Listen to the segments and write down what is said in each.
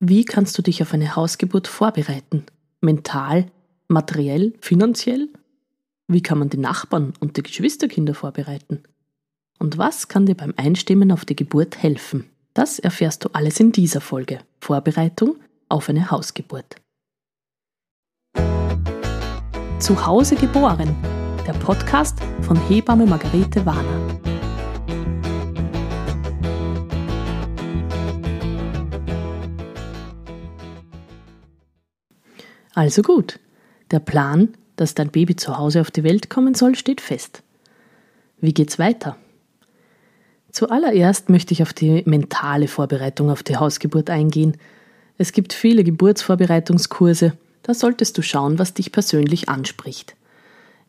Wie kannst du dich auf eine Hausgeburt vorbereiten? Mental, materiell, finanziell? Wie kann man die Nachbarn und die Geschwisterkinder vorbereiten? Und was kann dir beim Einstimmen auf die Geburt helfen? Das erfährst du alles in dieser Folge. Vorbereitung auf eine Hausgeburt. Zu Hause geboren. Der Podcast von Hebamme Margarete Warner. Also gut, der Plan, dass dein Baby zu Hause auf die Welt kommen soll, steht fest. Wie geht's weiter? Zuallererst möchte ich auf die mentale Vorbereitung auf die Hausgeburt eingehen. Es gibt viele Geburtsvorbereitungskurse, da solltest du schauen, was dich persönlich anspricht.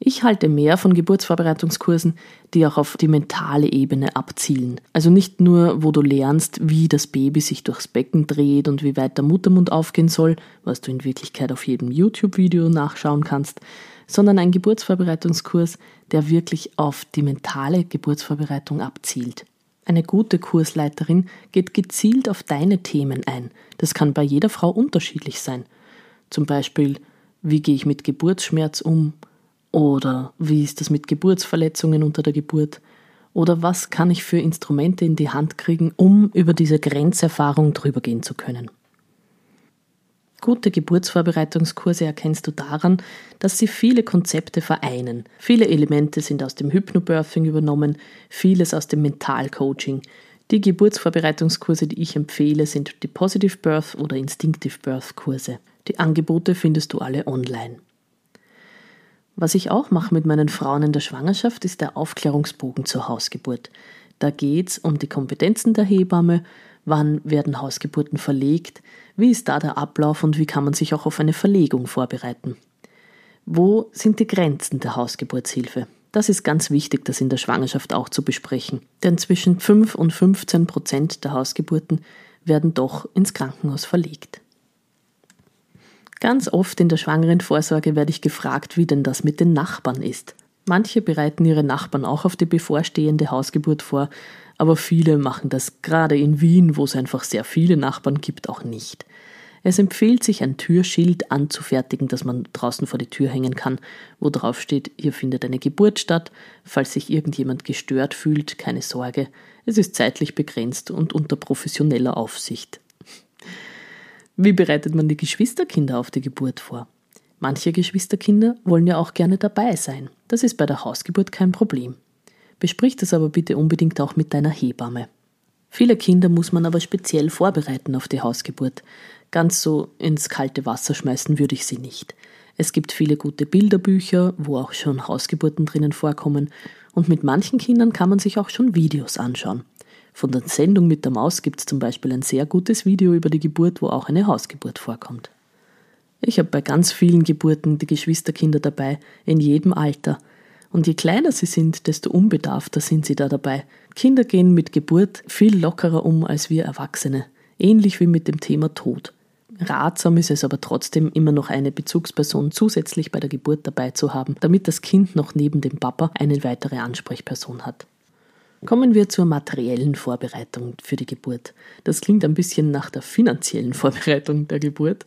Ich halte mehr von Geburtsvorbereitungskursen, die auch auf die mentale Ebene abzielen. Also nicht nur, wo du lernst, wie das Baby sich durchs Becken dreht und wie weit der Muttermund aufgehen soll, was du in Wirklichkeit auf jedem YouTube-Video nachschauen kannst, sondern ein Geburtsvorbereitungskurs, der wirklich auf die mentale Geburtsvorbereitung abzielt. Eine gute Kursleiterin geht gezielt auf deine Themen ein. Das kann bei jeder Frau unterschiedlich sein. Zum Beispiel, wie gehe ich mit Geburtsschmerz um? Oder wie ist das mit Geburtsverletzungen unter der Geburt? Oder was kann ich für Instrumente in die Hand kriegen, um über diese Grenzerfahrung drüber gehen zu können? Gute Geburtsvorbereitungskurse erkennst du daran, dass sie viele Konzepte vereinen. Viele Elemente sind aus dem Hypnobirthing übernommen, vieles aus dem Mentalcoaching. Die Geburtsvorbereitungskurse, die ich empfehle, sind die Positive Birth oder Instinctive Birth Kurse. Die Angebote findest du alle online. Was ich auch mache mit meinen Frauen in der Schwangerschaft, ist der Aufklärungsbogen zur Hausgeburt. Da geht es um die Kompetenzen der Hebamme, wann werden Hausgeburten verlegt, wie ist da der Ablauf und wie kann man sich auch auf eine Verlegung vorbereiten. Wo sind die Grenzen der Hausgeburtshilfe? Das ist ganz wichtig, das in der Schwangerschaft auch zu besprechen, denn zwischen 5 und 15 Prozent der Hausgeburten werden doch ins Krankenhaus verlegt. Ganz oft in der schwangeren Vorsorge werde ich gefragt, wie denn das mit den Nachbarn ist. Manche bereiten ihre Nachbarn auch auf die bevorstehende Hausgeburt vor, aber viele machen das gerade in Wien, wo es einfach sehr viele Nachbarn gibt, auch nicht. Es empfiehlt sich, ein Türschild anzufertigen, das man draußen vor die Tür hängen kann, wo drauf steht, hier findet eine Geburt statt. Falls sich irgendjemand gestört fühlt, keine Sorge, es ist zeitlich begrenzt und unter professioneller Aufsicht. Wie bereitet man die Geschwisterkinder auf die Geburt vor? Manche Geschwisterkinder wollen ja auch gerne dabei sein. Das ist bei der Hausgeburt kein Problem. Besprich das aber bitte unbedingt auch mit deiner Hebamme. Viele Kinder muss man aber speziell vorbereiten auf die Hausgeburt. Ganz so ins kalte Wasser schmeißen würde ich sie nicht. Es gibt viele gute Bilderbücher, wo auch schon Hausgeburten drinnen vorkommen, und mit manchen Kindern kann man sich auch schon Videos anschauen. Von der Sendung mit der Maus gibt es zum Beispiel ein sehr gutes Video über die Geburt, wo auch eine Hausgeburt vorkommt. Ich habe bei ganz vielen Geburten die Geschwisterkinder dabei, in jedem Alter. Und je kleiner sie sind, desto unbedarfter sind sie da dabei. Kinder gehen mit Geburt viel lockerer um als wir Erwachsene, ähnlich wie mit dem Thema Tod. Ratsam ist es aber trotzdem immer noch eine Bezugsperson zusätzlich bei der Geburt dabei zu haben, damit das Kind noch neben dem Papa eine weitere Ansprechperson hat. Kommen wir zur materiellen Vorbereitung für die Geburt. Das klingt ein bisschen nach der finanziellen Vorbereitung der Geburt.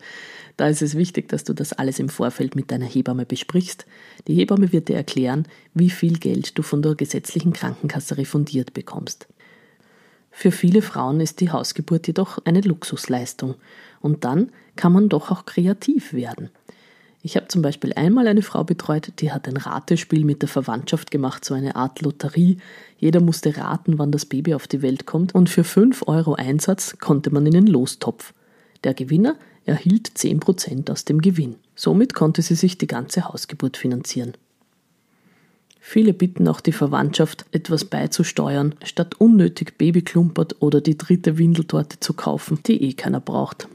Da ist es wichtig, dass du das alles im Vorfeld mit deiner Hebamme besprichst. Die Hebamme wird dir erklären, wie viel Geld du von der gesetzlichen Krankenkasse refundiert bekommst. Für viele Frauen ist die Hausgeburt jedoch eine Luxusleistung und dann kann man doch auch kreativ werden. Ich habe zum Beispiel einmal eine Frau betreut, die hat ein Ratespiel mit der Verwandtschaft gemacht, so eine Art Lotterie. Jeder musste raten, wann das Baby auf die Welt kommt und für 5 Euro Einsatz konnte man in den Lostopf. Der Gewinner erhielt 10% aus dem Gewinn. Somit konnte sie sich die ganze Hausgeburt finanzieren. Viele bitten auch die Verwandtschaft, etwas beizusteuern, statt unnötig Babyklumpert oder die dritte Windeltorte zu kaufen, die eh keiner braucht.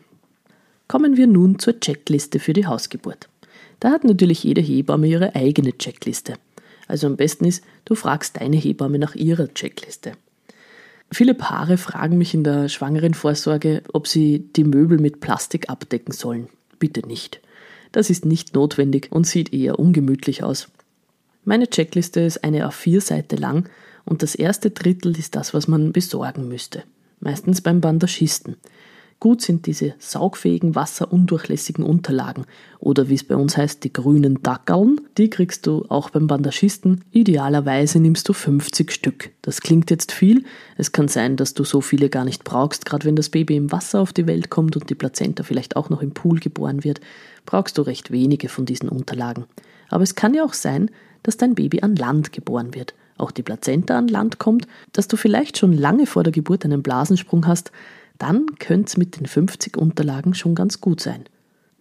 Kommen wir nun zur Checkliste für die Hausgeburt. Da hat natürlich jede Hebamme ihre eigene Checkliste. Also am besten ist, du fragst deine Hebamme nach ihrer Checkliste. Viele Paare fragen mich in der schwangeren Vorsorge, ob sie die Möbel mit Plastik abdecken sollen. Bitte nicht. Das ist nicht notwendig und sieht eher ungemütlich aus. Meine Checkliste ist eine A4-Seite lang und das erste Drittel ist das, was man besorgen müsste. Meistens beim Bandagisten. Gut sind diese saugfähigen, wasserundurchlässigen Unterlagen oder wie es bei uns heißt, die grünen Dackeln. Die kriegst du auch beim Bandagisten. Idealerweise nimmst du 50 Stück. Das klingt jetzt viel. Es kann sein, dass du so viele gar nicht brauchst, gerade wenn das Baby im Wasser auf die Welt kommt und die Plazenta vielleicht auch noch im Pool geboren wird, brauchst du recht wenige von diesen Unterlagen. Aber es kann ja auch sein, dass dein Baby an Land geboren wird auch die Plazenta an Land kommt, dass du vielleicht schon lange vor der Geburt einen Blasensprung hast, dann könnte es mit den 50 Unterlagen schon ganz gut sein.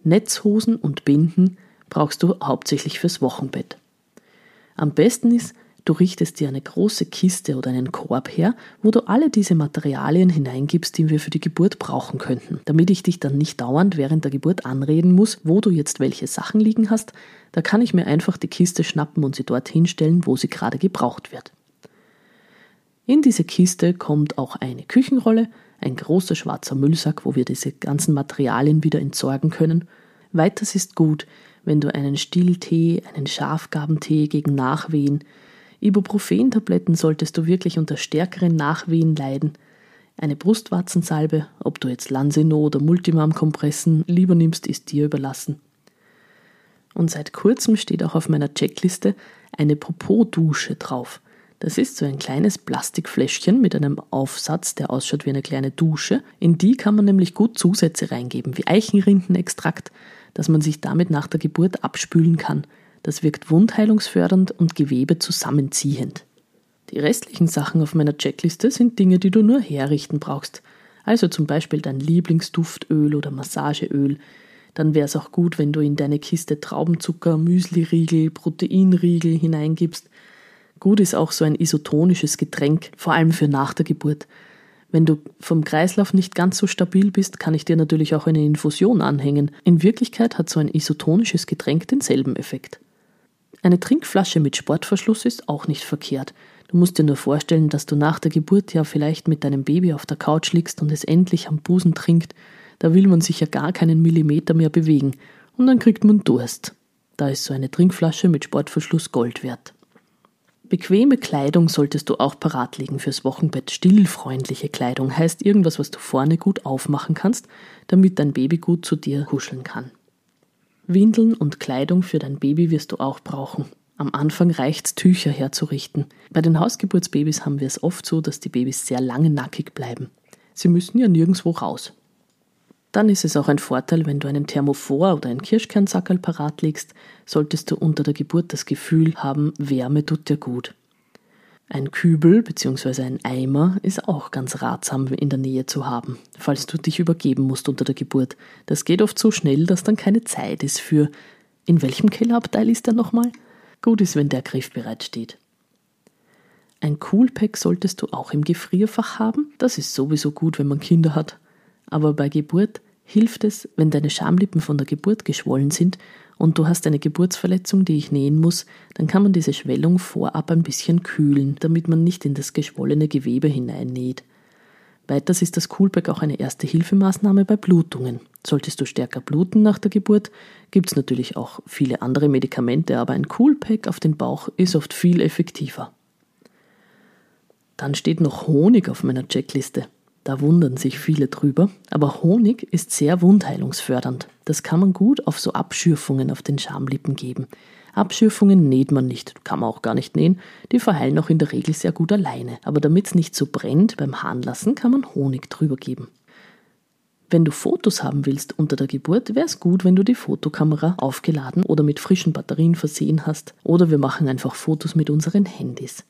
Netzhosen und Binden brauchst du hauptsächlich fürs Wochenbett. Am besten ist, du richtest dir eine große Kiste oder einen Korb her, wo du alle diese Materialien hineingibst, die wir für die Geburt brauchen könnten, damit ich dich dann nicht dauernd während der Geburt anreden muss, wo du jetzt welche Sachen liegen hast, da kann ich mir einfach die Kiste schnappen und sie dort hinstellen, wo sie gerade gebraucht wird. In diese Kiste kommt auch eine Küchenrolle, ein großer schwarzer Müllsack, wo wir diese ganzen Materialien wieder entsorgen können. Weiters ist gut, wenn du einen Stilltee, einen Schafgabentee gegen Nachwehen, Ibuprofen-Tabletten solltest du wirklich unter stärkeren Nachwehen leiden. Eine Brustwarzensalbe, ob du jetzt Lansino oder Multimam-Kompressen lieber nimmst, ist dir überlassen. Und seit kurzem steht auch auf meiner Checkliste eine Popo-Dusche drauf. Das ist so ein kleines Plastikfläschchen mit einem Aufsatz, der ausschaut wie eine kleine Dusche. In die kann man nämlich gut Zusätze reingeben, wie Eichenrindenextrakt, dass man sich damit nach der Geburt abspülen kann. Das wirkt wundheilungsfördernd und Gewebe zusammenziehend. Die restlichen Sachen auf meiner Checkliste sind Dinge, die du nur herrichten brauchst. Also zum Beispiel dein Lieblingsduftöl oder Massageöl. Dann wäre es auch gut, wenn du in deine Kiste Traubenzucker, Müsliriegel, Proteinriegel hineingibst Gut ist auch so ein isotonisches Getränk, vor allem für nach der Geburt. Wenn du vom Kreislauf nicht ganz so stabil bist, kann ich dir natürlich auch eine Infusion anhängen. In Wirklichkeit hat so ein isotonisches Getränk denselben Effekt. Eine Trinkflasche mit Sportverschluss ist auch nicht verkehrt. Du musst dir nur vorstellen, dass du nach der Geburt ja vielleicht mit deinem Baby auf der Couch liegst und es endlich am Busen trinkt. Da will man sich ja gar keinen Millimeter mehr bewegen. Und dann kriegt man Durst. Da ist so eine Trinkflasche mit Sportverschluss Gold wert. Bequeme Kleidung solltest du auch parat legen fürs Wochenbett. Stillfreundliche Kleidung heißt irgendwas, was du vorne gut aufmachen kannst, damit dein Baby gut zu dir kuscheln kann. Windeln und Kleidung für dein Baby wirst du auch brauchen. Am Anfang reicht's, Tücher herzurichten. Bei den Hausgeburtsbabys haben wir es oft so, dass die Babys sehr lange nackig bleiben. Sie müssen ja nirgendwo raus. Dann ist es auch ein Vorteil, wenn du einen Thermophor oder einen Kirschkernsackerl parat legst, solltest du unter der Geburt das Gefühl haben, Wärme tut dir gut. Ein Kübel bzw. ein Eimer ist auch ganz ratsam in der Nähe zu haben, falls du dich übergeben musst unter der Geburt. Das geht oft so schnell, dass dann keine Zeit ist für in welchem Kellerabteil ist er nochmal? Gut ist, wenn der griffbereit steht. Ein Coolpack solltest du auch im Gefrierfach haben. Das ist sowieso gut, wenn man Kinder hat. Aber bei Geburt hilft es, wenn deine Schamlippen von der Geburt geschwollen sind und du hast eine Geburtsverletzung, die ich nähen muss, dann kann man diese Schwellung vorab ein bisschen kühlen, damit man nicht in das geschwollene Gewebe hineinnäht. Weiters ist das Coolpack auch eine erste Hilfemaßnahme bei Blutungen. Solltest du stärker bluten nach der Geburt, gibt es natürlich auch viele andere Medikamente, aber ein Coolpack auf den Bauch ist oft viel effektiver. Dann steht noch Honig auf meiner Checkliste. Da wundern sich viele drüber. Aber Honig ist sehr wundheilungsfördernd. Das kann man gut auf so Abschürfungen auf den Schamlippen geben. Abschürfungen näht man nicht, kann man auch gar nicht nähen. Die verheilen auch in der Regel sehr gut alleine. Aber damit es nicht so brennt beim Hahnlassen, kann man Honig drüber geben. Wenn du Fotos haben willst unter der Geburt, wäre es gut, wenn du die Fotokamera aufgeladen oder mit frischen Batterien versehen hast. Oder wir machen einfach Fotos mit unseren Handys.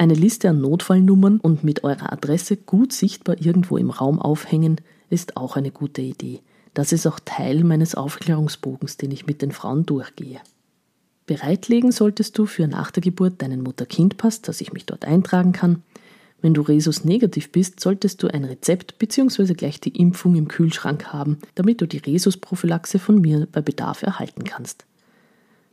Eine Liste an Notfallnummern und mit eurer Adresse gut sichtbar irgendwo im Raum aufhängen, ist auch eine gute Idee. Das ist auch Teil meines Aufklärungsbogens, den ich mit den Frauen durchgehe. Bereitlegen solltest du für nach der Geburt deinen Mutter-Kind-Pass, dass ich mich dort eintragen kann. Wenn du Resus negativ bist, solltest du ein Rezept bzw. gleich die Impfung im Kühlschrank haben, damit du die Resus-Prophylaxe von mir bei Bedarf erhalten kannst.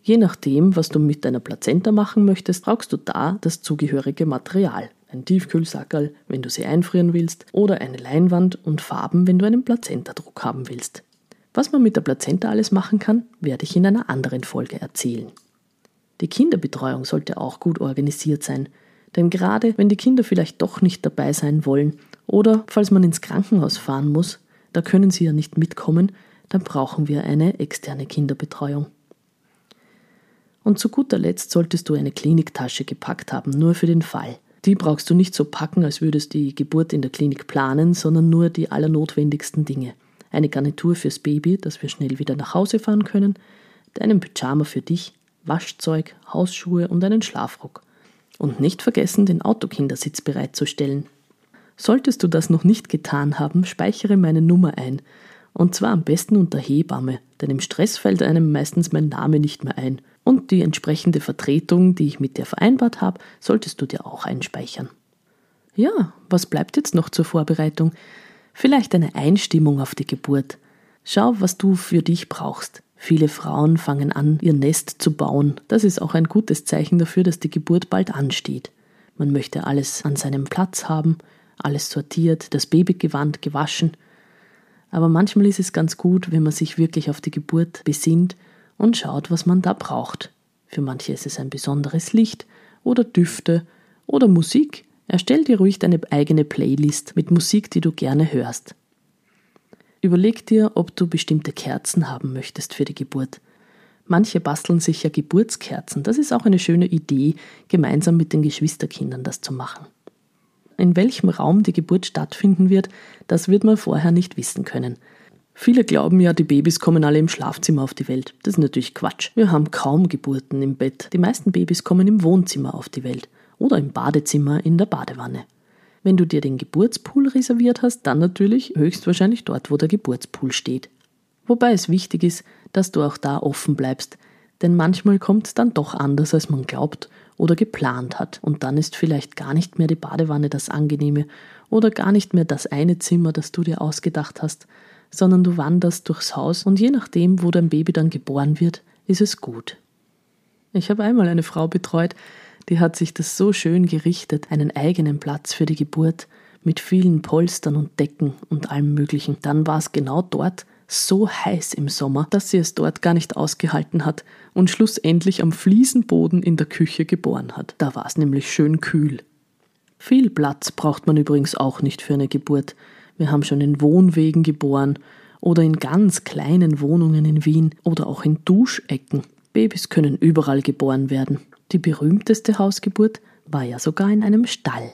Je nachdem, was du mit deiner Plazenta machen möchtest, brauchst du da das zugehörige Material. Ein Tiefkühlsackerl, wenn du sie einfrieren willst, oder eine Leinwand und Farben, wenn du einen Plazentadruck haben willst. Was man mit der Plazenta alles machen kann, werde ich in einer anderen Folge erzählen. Die Kinderbetreuung sollte auch gut organisiert sein, denn gerade wenn die Kinder vielleicht doch nicht dabei sein wollen Oder falls man ins Krankenhaus fahren muss, da können Sie ja nicht mitkommen, dann brauchen wir eine externe Kinderbetreuung. Und zu guter Letzt solltest du eine Kliniktasche gepackt haben, nur für den Fall. Die brauchst du nicht so packen, als würdest die Geburt in der Klinik planen, sondern nur die allernotwendigsten Dinge. Eine Garnitur fürs Baby, dass wir schnell wieder nach Hause fahren können, deinen Pyjama für dich, Waschzeug, Hausschuhe und einen Schlafrock. Und nicht vergessen, den Autokindersitz bereitzustellen. Solltest du das noch nicht getan haben, speichere meine Nummer ein. Und zwar am besten unter Hebamme, denn im Stress fällt einem meistens mein Name nicht mehr ein und die entsprechende Vertretung, die ich mit dir vereinbart habe, solltest du dir auch einspeichern. Ja, was bleibt jetzt noch zur Vorbereitung? Vielleicht eine Einstimmung auf die Geburt. Schau, was du für dich brauchst. Viele Frauen fangen an, ihr Nest zu bauen. Das ist auch ein gutes Zeichen dafür, dass die Geburt bald ansteht. Man möchte alles an seinem Platz haben, alles sortiert, das Babygewand gewaschen. Aber manchmal ist es ganz gut, wenn man sich wirklich auf die Geburt besinnt und schaut, was man da braucht. Für manche ist es ein besonderes Licht oder Düfte oder Musik. Erstell dir ruhig deine eigene Playlist mit Musik, die du gerne hörst. Überleg dir, ob du bestimmte Kerzen haben möchtest für die Geburt. Manche basteln sich ja Geburtskerzen. Das ist auch eine schöne Idee, gemeinsam mit den Geschwisterkindern das zu machen. In welchem Raum die Geburt stattfinden wird, das wird man vorher nicht wissen können. Viele glauben ja, die Babys kommen alle im Schlafzimmer auf die Welt. Das ist natürlich Quatsch. Wir haben kaum Geburten im Bett. Die meisten Babys kommen im Wohnzimmer auf die Welt oder im Badezimmer in der Badewanne. Wenn du dir den Geburtspool reserviert hast, dann natürlich höchstwahrscheinlich dort, wo der Geburtspool steht. Wobei es wichtig ist, dass du auch da offen bleibst, denn manchmal kommt es dann doch anders, als man glaubt oder geplant hat, und dann ist vielleicht gar nicht mehr die Badewanne das angenehme oder gar nicht mehr das eine Zimmer, das du dir ausgedacht hast, sondern du wanderst durchs Haus und je nachdem, wo dein Baby dann geboren wird, ist es gut. Ich habe einmal eine Frau betreut, die hat sich das so schön gerichtet, einen eigenen Platz für die Geburt, mit vielen Polstern und Decken und allem Möglichen. Dann war es genau dort so heiß im Sommer, dass sie es dort gar nicht ausgehalten hat und schlussendlich am Fliesenboden in der Küche geboren hat. Da war es nämlich schön kühl. Viel Platz braucht man übrigens auch nicht für eine Geburt. Wir haben schon in Wohnwegen geboren oder in ganz kleinen Wohnungen in Wien oder auch in Duschecken. Babys können überall geboren werden. Die berühmteste Hausgeburt war ja sogar in einem Stall.